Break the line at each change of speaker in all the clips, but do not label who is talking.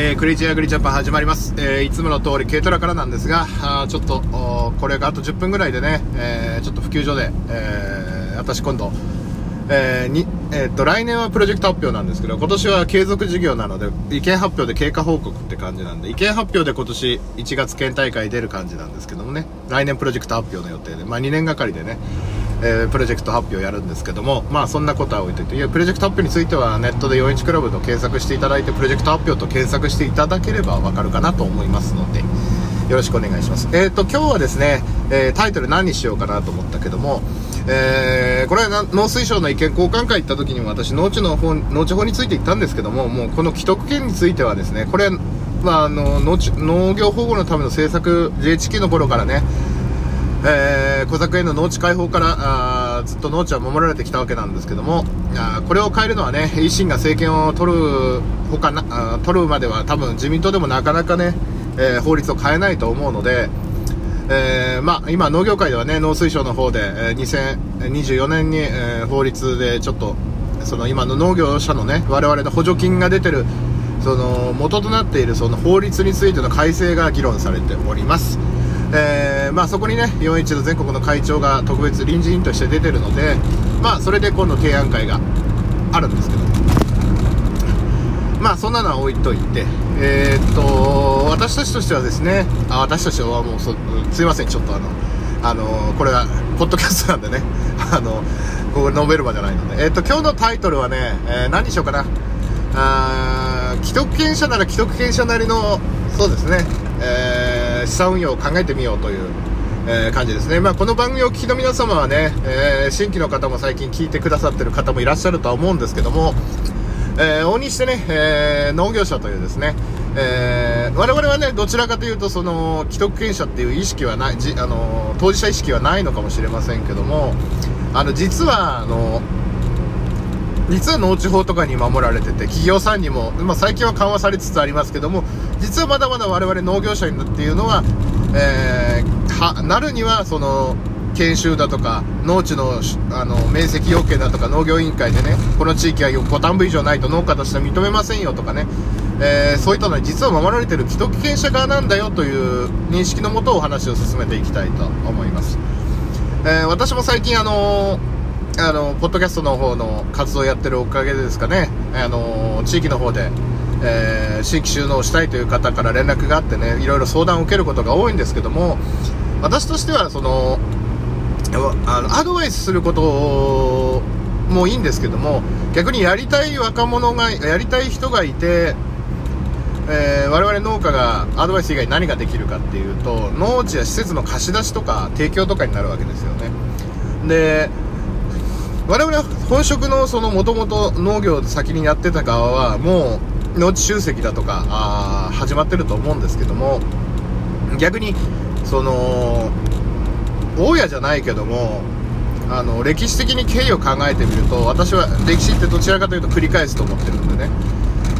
えー、クレイジーアグリジャパン始まります。えー、いつもの通り軽トラからなんですが、あちょっと、これがあと10分ぐらいでね、えー、ちょっと普及所で、え、私今度、え、に、え、っと、来年はプロジェクト発表なんですけど、今年は継続事業なので、意見発表で経過報告って感じなんで、意見発表で今年1月県大会出る感じなんですけどもね、来年プロジェクト発表の予定で、まあ2年がかりでね、えー、プロジェクト発表をやるんですけども、まあそんなことは置いといて、いや、プロジェクト発表についてはネットで4Hクラブと検索していただいて、プロジェクト発表と検索していただければわかるかなと思いますので、よろしくお願いします。えっ、ー、と、今日はですね、えー、タイトル何にしようかなと思ったけども、えー、これは農水省の意見交換会行った時にも私、農地の方、農地法について言ったんですけども、もうこの既得権についてはですね、これ、まあ、あの農農業保護のための政策、JHK の頃からね、えー、小作園の農地開放からあずっと農地は守られてきたわけなんですけどもあこれを変えるのはね維新が政権を取るほかなあ取るまでは多分自民党でもなかなかね、えー、法律を変えないと思うので、えー、まあ、今、農業界ではね農水省の方で、え2024年に、え法律でちょっとその今の農業者のね我々の補助金が出てるその元となっているその法律についての改正が議論されております。えー、まあ、そこにね41の全国の会長が特別臨時委員として出てるので、まあ、それで今度提案会があるんですけど。まあそんなのは置いといてえー、っと私たちとしてはですねあ私たちはもうそすいませんちょっとあのあのこれはポッドキャストなんでね あのここノベルバじゃないので、えー、っと今日のタイトルはね、えー、何にしようかな。あ既得権者なら既得権者なりのそうですね、えー、資産運用を考えてみようという、えー、感じですね。まあ、この番組をお聞きの皆様はね、えー、新規の方も最近聞いてくださってる方もいらっしゃるとは思うんですけども、えー、大にしてね、えー、農業者というですね、えー、我々はね、どちらかというと、その、既得権者っていう意識はない、じあの、当事者意識はないのかもしれませんけども、あの、実は、あの、実は農地法とかに守られてて、企業さんにも、まあ、最近は緩和されつつありますけども、実はまだまだ我々農業者にっていうのは、えー、は、なるには、その、研修だとか、農地の、あの、面積要件だとか、農業委員会でね、この地域は5単部以上ないと農家としては認めませんよとかね、えー、そういったのに実は守られてる既得権者側なんだよという認識のもとお話を進めていきたいと思います。えー、私も最近あのーあの、ポッドキャストの方の活動をやってるおかげでですかね、あの、地域の方で、えー、新規収納したいという方から連絡があってね、いろいろ相談を受けることが多いんですけども、私としては、その、あの、アドバイスすることもいいんですけども、逆にやりたい若者が、やりたい人がいて、えー、我々農家がアドバイス以外に何ができるかっていうと、農地や施設の貸し出しとか提供とかになるわけですよね。で、我々は本職のそのもともと農業で先にやってた側はもう農地集積だとかあ始まってると思うんですけども逆にその大家じゃないけどもあの歴史的に経緯を考えてみると私は歴史ってどちらかというと繰り返すと思ってるんでね、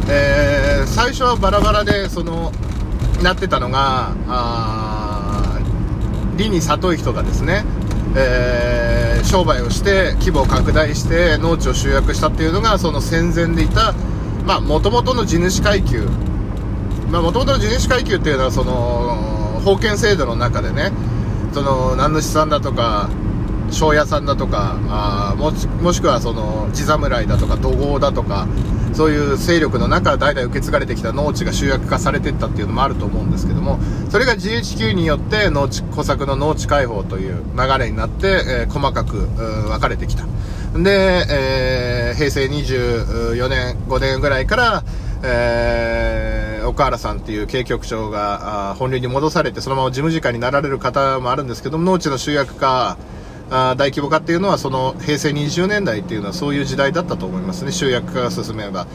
えー、最初はバラバラでそのなってたのが理に里い人がですねえー、商売をして規模を拡大して農地を集約したっていうのがその戦前でいたもともとの地主階級。もともとの地主階級っていうのはその封建制度の中でねその名主さんだとか庄屋さんだとかあももしくはその地侍だとか土豪だとかそういう勢力の中代々受け継がれてきた農地が集約化されていったっていうのもあると思うんですけどもそれが GHQ によって農地小作の農地開放という流れになって、えー、細かく分かれてきた。で、えー、平成24年5年ぐらいからえー、岡原さんっていう経営局長が本流に戻されてそのまま事務次官になられる方もあるんですけども農地の集約化あ大規模化っていうのはその平成20年代っていうのはそういう時代だったと思いますね。集約化が進めば。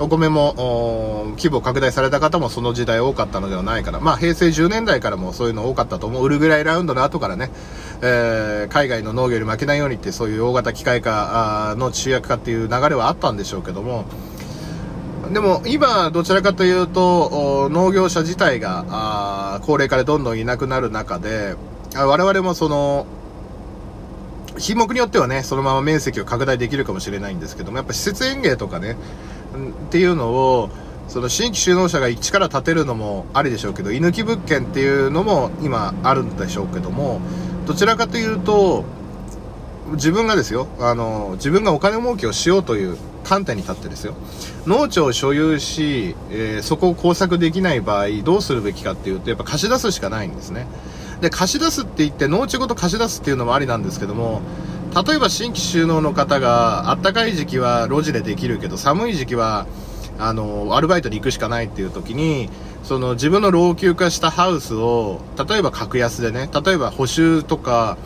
お米も規模拡大された方もその時代多かったのではないかな。まあ平成10年代からもそういうの多かったと思う。ウルグライラウンドの後からね、えー、海外の農業に負けないようにってそういう大型機械化の集約化っていう流れはあったんでしょうけども。でも今どちらかというと農業者自体が高齢化でどんどんいなくなる中で我々もその品目によってはね、そのまま面積を拡大できるかもしれないんですけども、やっぱ施設園芸とかね、っていうのを、その新規就農者が一から建てるのもありでしょうけど、居抜き物件っていうのも今あるんでしょうけども、どちらかというと、自分がですよ、あの、自分がお金儲けをしようという観点に立ってですよ、農地を所有し、えー、そこを工作できない場合、どうするべきかっていうと、やっぱ貸し出すしかないんですね。で、貸し出すって言って、農地ごと貸し出すっていうのもありなんですけども、例えば新規就農の方が、あったかい時期は路地でできるけど、寒い時期は、あの、アルバイトで行くしかないっていう時に、その自分の老朽化したハウスを、例えば格安でね、例えば補修とか、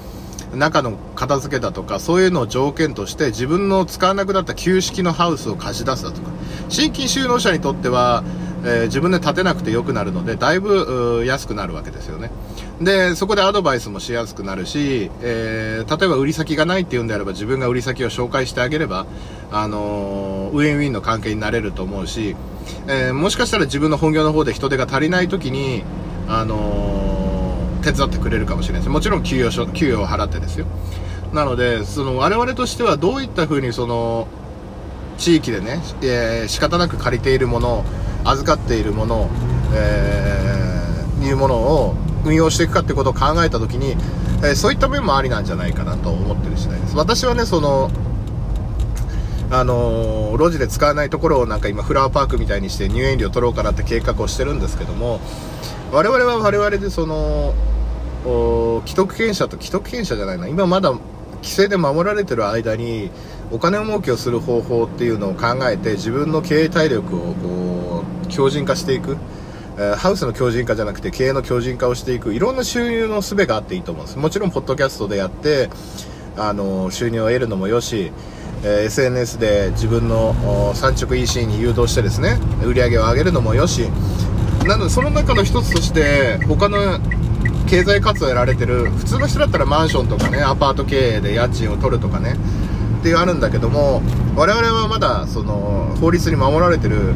中の片付けだとか、そういうのを条件として、自分の使わなくなった旧式のハウスを貸し出すだとか、新規就農者にとっては、え、自分で建てなくてよくなるので、だいぶ安くなるわけですよね。で、そこでアドバイスもしやすくなるし、えー、例えば売り先がないっていうんであれば自分が売り先を紹介してあげれば、あのー、ウィンウィンの関係になれると思うし、えー、もしかしたら自分の本業の方で人手が足りない時に、あのー、手伝ってくれるかもしれないです。もちろん給与給与を払ってですよ。なので、その我々としてはどういった風にその、地域でね、えー、仕方なく借りているもの、預かっているもの、えー、いうものを運用していくかってことを考えた時に、えー、そういった面もありなんじゃないかなと思ってる次第です。私はね、その、あのー、路地で使わないところをなんか今フラワーパークみたいにして入園料取ろうかなって計画をしてるんですけども、我々は我々でその、既得権者と既得権者じゃないな、今まだ規制で守られてる間にお金儲けをする方法っていうのを考えて自分の経営体力をこう強靭化していく。えハウスの強靭化じゃなくて経営の強靭化をしていく。いろんな収入の術があっていいと思うんです。もちろんポッドキャストでやってあの収入を得るのもよし、え SNS で自分の産直 EC に誘導してですね売り上げを上げるのもよし。なのでその中の一つとして他の経済活動やられてる普通の人だったらマンションとかねアパート経営で家賃を取るとかねっていうあるんだけども我々はまだその法律に守られてる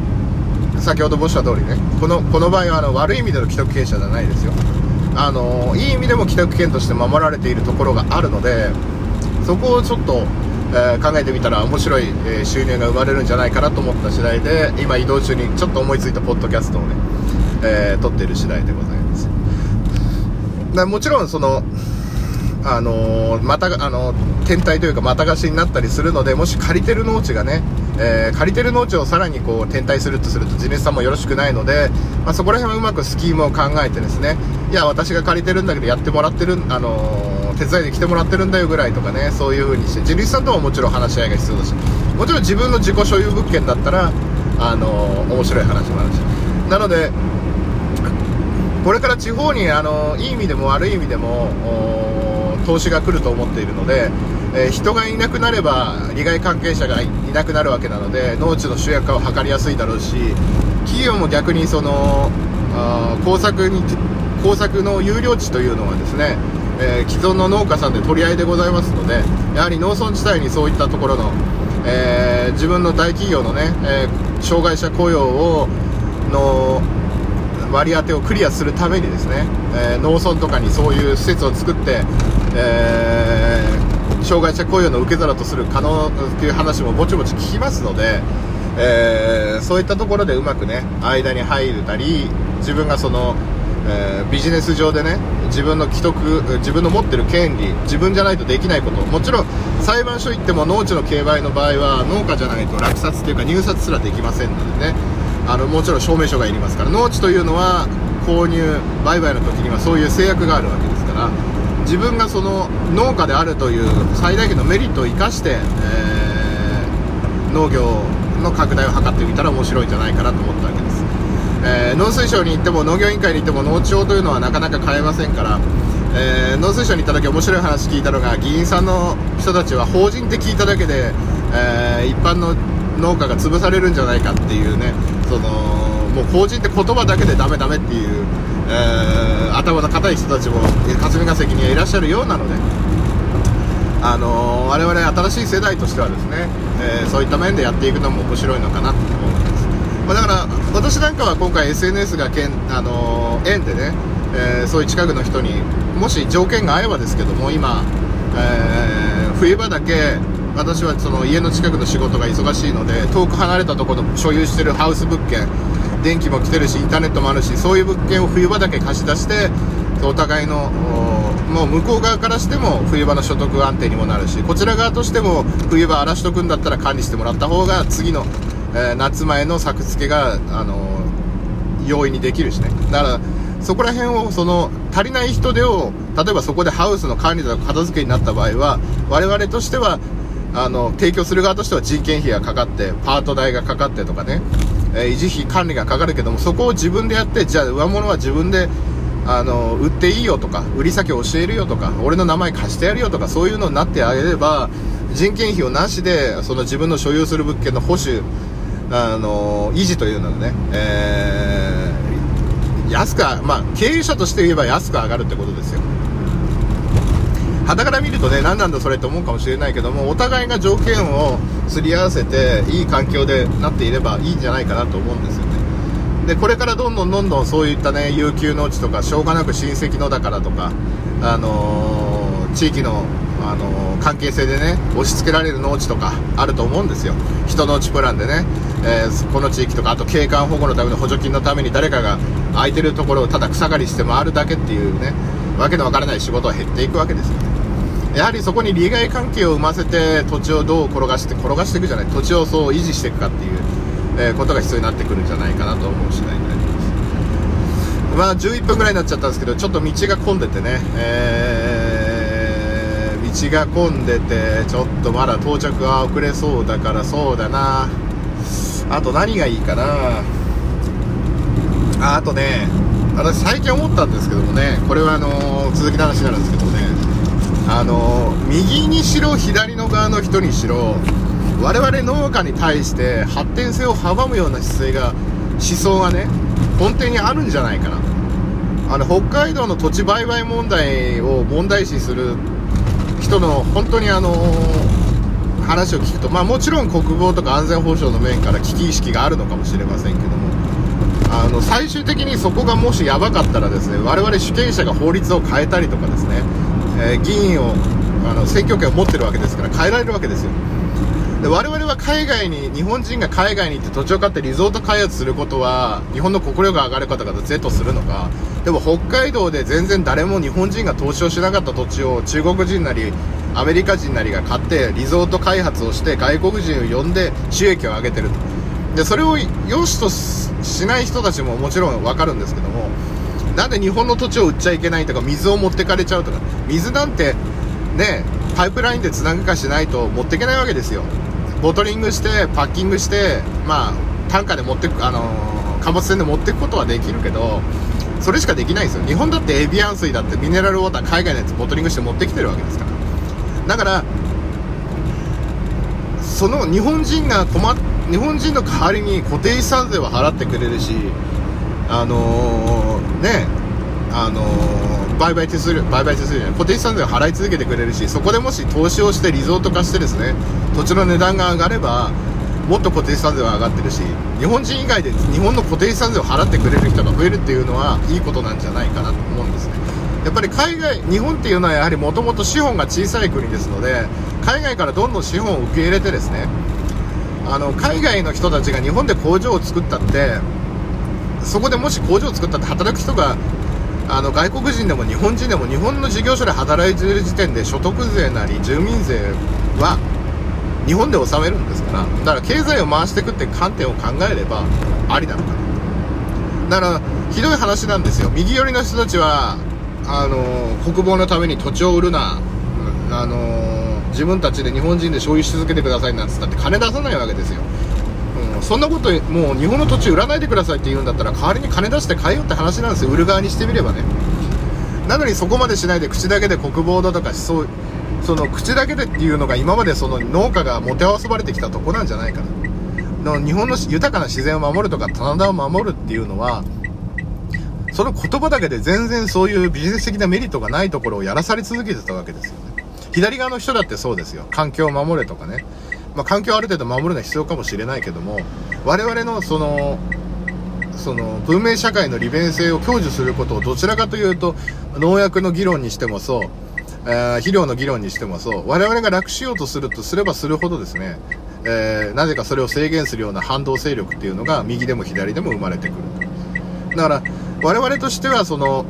先ほど申した通りねこのこの場合はあの悪い意味での既得権者じゃないですよ。あのいい意味でも既得権として守られているところがあるのでそこをちょっと、えー、考えてみたら面白い、えー、収入が生まれるんじゃないかなと思った次第で今移動中にちょっと思いついたポッドキャストをね、えー、撮っている次第でございます。もちろんそのあの、また、あの、天体というか、また貸しになったりするので、もし借りてる農地がね、えー、借りてる農地をさらにこう、天体するとすると、地主さんもよろしくないので、まあ、そこら辺はうまくスキームを考えてですね、いや、私が借りてるんだけど、やってもらってる、あの手伝いで来てもらってるんだよぐらいとかね、そういう風にして、地主さんとももちろん話し合いが必要だし、もちろん自分の自己所有物件だったら、あの面白い話もあるし。なので、これから地方に、あのいい意味でも悪い意味でも、投資が来ると思っているので、えー、人がいなくなれば利害関係者がいなくなるわけなので農地の集約化を図りやすいだろうし企業も逆にそのあ工作に工作の有料地というのはですね、えー、既存の農家さんで取り合いでございますのでやはり農村地帯にそういったところの、えー、自分の大企業のね、え障害者雇用をの割り当てをクリアするためにですね、えー、農村とかにそういう施設を作って、えー、障害者雇用の受け皿とする可能っていう話もぼちぼち聞きますので、えー、そういったところでうまくね間に入れたり自分がその、えビジネス上でね自分の既得自分の持ってる権利自分じゃないとできないこともちろん裁判所行っても農地の競売の場合は農家じゃないと落札っていうか入札すらできませんのでねあのもちろん証明書がいりますから農地というのは購入売買の時にはそういう制約があるわけですから自分がその農家であるという最大限のメリットを生かして、えー、農業の拡大を図ってみたら面白いんじゃないかなと思ったわけです、えー、農水省に行っても農業委員会に行っても農地法というのはなかなか買えませんからえー、農水省に行った時面白い話聞いたのが議員さんの人たちは法人って聞いただけで、え、一般の農家が潰されるんじゃないかっていうねそのもう法人って言葉だけでダメダメっていう、えー、頭の固い人たちも霞が関にはいらっしゃるようなので。あのー、我々新しい世代としてはですね、えー、そういった面でやっていくのも面白いのかなと思います、まあ、だから私なんかは今回 SNS がけん、あのー、縁でね、えそういう近くの人にもし条件が合えばですけども今、え冬場だけ私はその家の近くの仕事が忙しいので遠く離れたところの所有してるハウス物件電気も来てるしインターネットもあるしそういう物件を冬場だけ貸し出してお互いのもう向こう側からしても冬場の所得安定にもなるしこちら側としても冬場荒らしとくんだったら管理してもらった方が次の、えー、夏前の作付けが、あの容易にできるしね。だからそこら辺をその足りない人手を例えばそこでハウスの管理とか片付けになった場合は我々としてはあの提供する側としては人件費がかかってパート代がかかってとかね、えー、維持費管理がかかるけどもそこを自分でやってじゃあ上物は自分であの売っていいよとか売り先教えるよとか俺の名前貸してやるよとかそういうのになってあげれば人件費をなしでその自分の所有する物件の保守あの維持というのをね、えー、安くまあ経営者として言えば安く上がるってことですよ。肌から見るとね何なんだそれと思うかもしれないけどもお互いが条件をすり合わせていい環境でなっていればいいんじゃないかなと思うんですよね。でこれからどんどんどんどんそういったね有給農地とかしょうがなく親戚のだからとかあのー、地域のあのー、関係性でね押し付けられる農地とかあると思うんですよ。人農地プランでね、えー、この地域とかあと景観保護のための補助金のために誰かが空いてるところをただ草刈りして回るだけっていうねわけのわからない仕事は減っていくわけですよ。ねやはりそこに利害関係を生ませて土地をどう転がして転がしていくじゃない土地をそう維持していくかっていう、えー、ことが必要になってくるんじゃないかなと思う次第になります。まあ11分ぐらいになっちゃったんですけどちょっと道が混んでてね、えー、道が混んでてちょっとまだ到着が遅れそうだからそうだな。あと何がいいかな。ああとね私最近思ったんですけどもねこれはあのー、続きの話になるんですけどもね。あの右にしろ左の側の人にしろ我々農家に対して発展性を阻むような姿勢が思想がね根底にあるんじゃないかな。あの北海道の土地売買問題を問題視する人の本当にあの話を聞くと、まあ、もちろん国防とか安全保障の面から危機意識があるのかもしれませんけどもあの最終的にそこがもしやばかったらですね我々主権者が法律を変えたりとかですねえー、議員をあの選挙権を持ってるわけですから変えられるわけですよ。で我々は海外に日本人が海外に行って土地を買ってリゾート開発することは日本の国力が上がる方々是とするのか。でも北海道で全然誰も日本人が投資をしなかった土地を中国人なりアメリカ人なりが買ってリゾート開発をして外国人を呼んで収益を上げてると。でそれを良しとしない人たちももちろん分かるんですけどもなんで日本の土地を売っちゃいけないとか水を持ってかれちゃうとか水なんてねパイプラインでつなぐかしないと持っていけないわけですよ。ボトリングしてパッキングしてまあ単価で持ってくあのー、貨物船で持っていくことはできるけどそれしかできないですよ。日本だってエビアン水だってミネラルウォーター海外のやつボトリングして持ってきてるわけですから。だからその日本人が困っ日本人の代わりに固定資産税は払ってくれるしあのー、ねあのー、売買手数料売買手数料固定資産税を払い続けてくれるしそこでもし投資をしてリゾート化してですね土地の値段が上がればもっと固定資産税は上がってるし日本人以外で日本の固定資産税を払ってくれる人が増えるっていうのはいいことなんじゃないかなと思うんですね。やっぱり海外日本っていうのはやはりもともと資本が小さい国ですので海外からどんどん資本を受け入れてですねあの海外の人たちが日本で工場を作ったってそこでもし工場を作ったって働く人があの外国人でも日本人でも日本の事業所で働いてる時点で所得税なり住民税は日本で納めるんですから。だから経済を回していくって観点を考えればありなのかなだからひどい話なんですよ。右寄りの人たちはあの国防のために土地を売るな。あの自分たちで日本人で所有し続けてくださいなんつったって金出さないわけですよ。そんなこともう日本の土地売らないでくださいって言うんだったら代わりに金出して買えよって話なんですよ。売る側にしてみればね。なのにそこまでしないで口だけで国防だとかそうその口だけでっていうのが今までその農家がもてあわばれてきたとこなんじゃないかな。の日本の豊かな自然を守るとか棚田を守るっていうのはその言葉だけで全然そういうビジネス的なメリットがないところをやらされ続けてたわけですよね。左側の人だってそうですよ。環境を守れとかね。まあ、環境をある程度守るのは必要かもしれないけども我々のそのその文明社会の利便性を享受することをどちらかというと農薬の議論にしてもそう、えー、肥料の議論にしてもそう我々が楽しようとするとすればするほどですねえー、なぜかそれを制限するような反動勢力っていうのが右でも左でも生まれてくるだから我々としてはその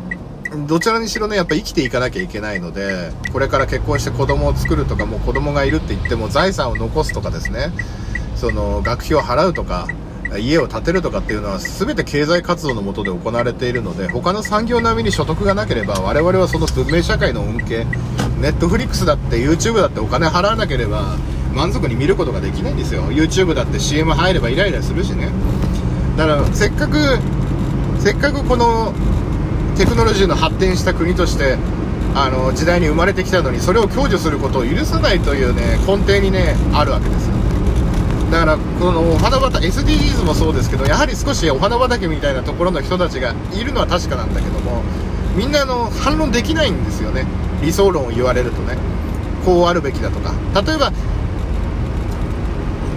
どちらにしろねやっぱ生きていかなきゃいけないのでこれから結婚して子供を作るとかもう子供がいるって言っても財産を残すとかですね。その学費を払うとか家を建てるとかっていうのは全て経済活動のもとで行われているので他の産業並みに所得がなければ我々はその文明社会の恩恵ネットフリックスだって YouTube だってお金払わなければ満足に見ることができないんですよ。YouTube だって CM 入ればイライラするしね。だからせっかくせっかくこのテクノロジーの発展した国としてあの時代に生まれてきたのにそれを享受することを許さないというね根底にねあるわけですよ。だからこのお花畑 SDGs もそうですけどやはり少しお花畑みたいなところの人たちがいるのは確かなんだけどもみんなの反論できないんですよね。理想論を言われるとね。こうあるべきだとか。例えば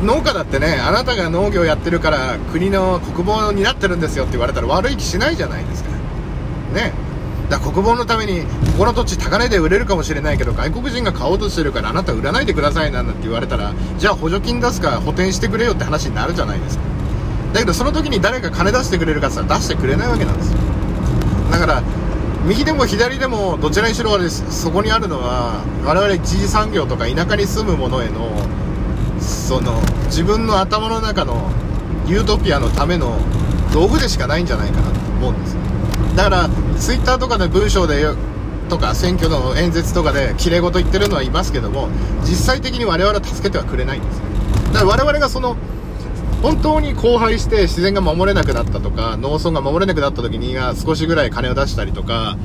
農家だってねあなたが農業やってるから国の国防になってるんですよって言われたら悪い気しないじゃないですか。ね。だ国防のためにここの土地高値で売れるかもしれないけど外国人が買おうとしてるからあなた売らないでくださいなんて言われたらじゃあ補助金出すか補填してくれよって話になるじゃないですか。だけどその時に誰か金出してくれるかって言ったら出してくれないわけなんですよ。だから右でも左でもどちらにしろそこにあるのは我々一次産業とか田舎に住む者へのその自分の頭の中のユートピアのための道具でしかないんじゃないかなと思うんですよ。だからツイッターとかで文章でとか選挙の演説とかできれい事言ってるのはいますけども実際的に我々は助けてはくれないんですねだから我々がその本当に荒廃して自然が守れなくなったとか農村が守れなくなった時には少しぐらい金を出したりとか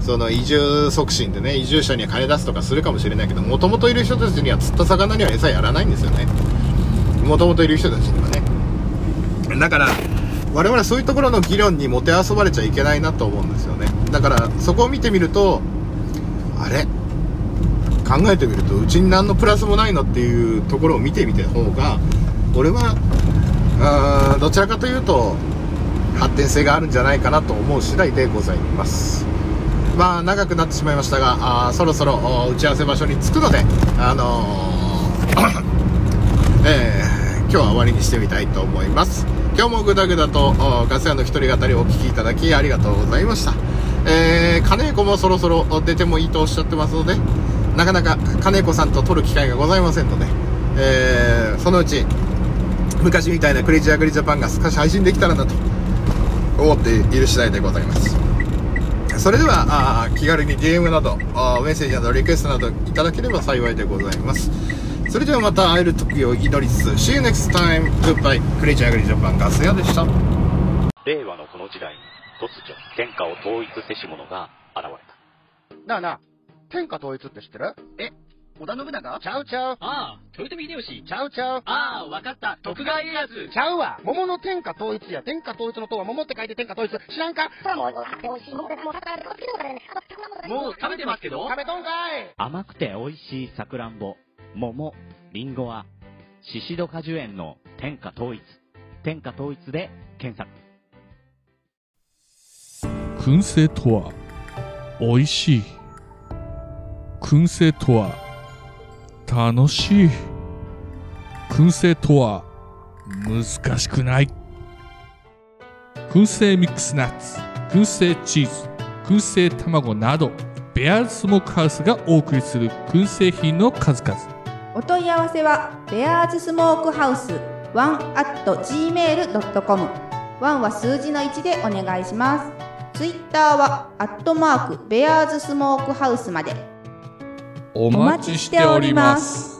その移住促進でね移住者には金出すとかするかもしれないけどもともといる人たちには釣った魚には餌やらないんですよね。もともといる人たちにはね。だから我々そういうところの議論にもてあそばれちゃいけないなと思うんですよね。だからそこを見てみるとあれ？考えてみるとうちに何のプラスもないのっていうところを見てみた方が俺はあーどちらかというと発展性があるんじゃないかなと思う次第でございます。まあ長くなってしまいましたがあそろそろ打ち合わせ場所に着くのであのー、えー、今日は終わりにしてみたいと思います。今日もぐだぐだとガス屋の一人語りをお聞きいただきありがとうございました。えー、金子もそろそろ出てもいいとおっしゃってますので、なかなか金子さんと撮る機会がございませんので、えー、そのうち昔みたいなクレイジーアグリジャパンが少し配信できたらなと思っている次第でございます。それでは、気軽に DM など、メッセージなどリクエストなどいただければ幸いでございます。それではまた会える時を祈りつつ See you next time Goodbye クレイジーアグリジャパンガス屋でした
令和のこの時代に突如天下を統一せし者が現れ
たなあなあ天下統一って知ってる？
え織田信長？
ちゃうちゃう。
ああ、豊臣秀吉。
ちゃうちゃう。
ああ、わかった。徳川家康。
ちゃうわ。桃の天下統一や。天下統一の塔は桃って書いて天下統一。知らんか？
もう食べてますけど
食べとんかい
甘くて美味しいさくらんぼ。桃、りんごは、シシド果樹園の天下統一。天下統一で検索。
燻製とは、美味しい。燻製とは、楽しい。燻製とは、難しくない。燻製ミックスナッツ、燻製チーズ、燻製卵など、ベアーズスモークハウスがお送りする燻製品の数々。
お問い合わせはベアーズスモークハウスワンアット gmail.com ワンは数字の1でお願いします。ツイッターはアットマークベアーズスモークハウスまで。
お待ちしております。